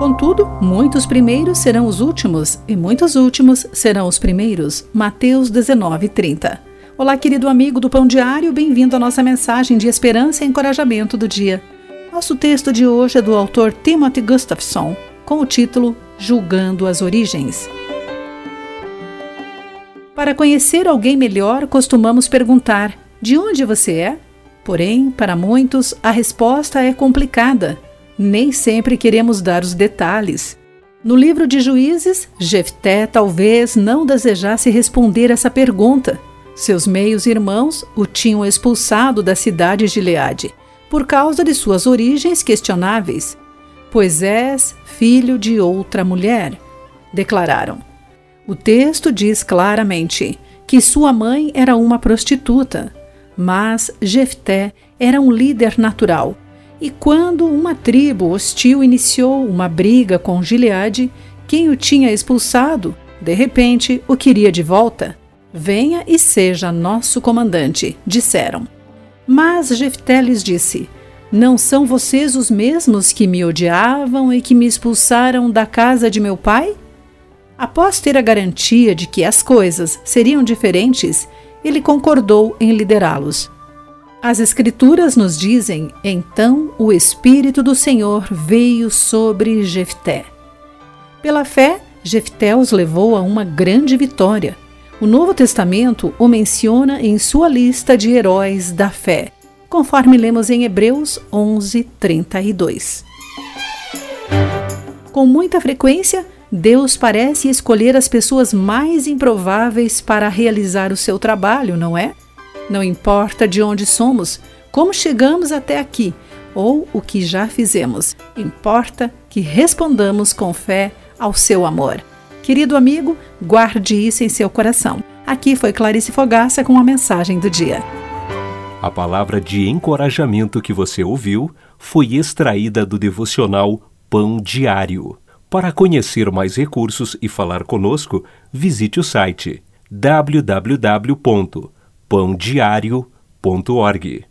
Contudo, muitos primeiros serão os últimos, e muitos últimos serão os primeiros. Mateus 19, 30. Olá, querido amigo do Pão Diário, bem-vindo à nossa mensagem de esperança e encorajamento do dia. Nosso texto de hoje é do autor Timothy Gustafson, com o título Julgando as Origens. Para conhecer alguém melhor, costumamos perguntar: de onde você é? Porém, para muitos, a resposta é complicada nem sempre queremos dar os detalhes. No livro de Juízes, Jefté talvez não desejasse responder essa pergunta. Seus meios irmãos o tinham expulsado da cidade de Leade por causa de suas origens questionáveis. Pois és filho de outra mulher, declararam. O texto diz claramente que sua mãe era uma prostituta, mas Jefté era um líder natural e quando uma tribo hostil iniciou uma briga com Gileade, quem o tinha expulsado, de repente o queria de volta. Venha e seja nosso comandante, disseram. Mas Jefté lhes disse: Não são vocês os mesmos que me odiavam e que me expulsaram da casa de meu pai? Após ter a garantia de que as coisas seriam diferentes, ele concordou em liderá-los. As Escrituras nos dizem: então o Espírito do Senhor veio sobre Jefté. Pela fé, Jefté os levou a uma grande vitória. O Novo Testamento o menciona em sua lista de heróis da fé, conforme lemos em Hebreus 11, 32. Com muita frequência, Deus parece escolher as pessoas mais improváveis para realizar o seu trabalho, não é? Não importa de onde somos, como chegamos até aqui ou o que já fizemos, importa que respondamos com fé ao seu amor. Querido amigo, guarde isso em seu coração. Aqui foi Clarice Fogaça com a mensagem do dia. A palavra de encorajamento que você ouviu foi extraída do devocional Pão Diário. Para conhecer mais recursos e falar conosco, visite o site www pãodiario.org.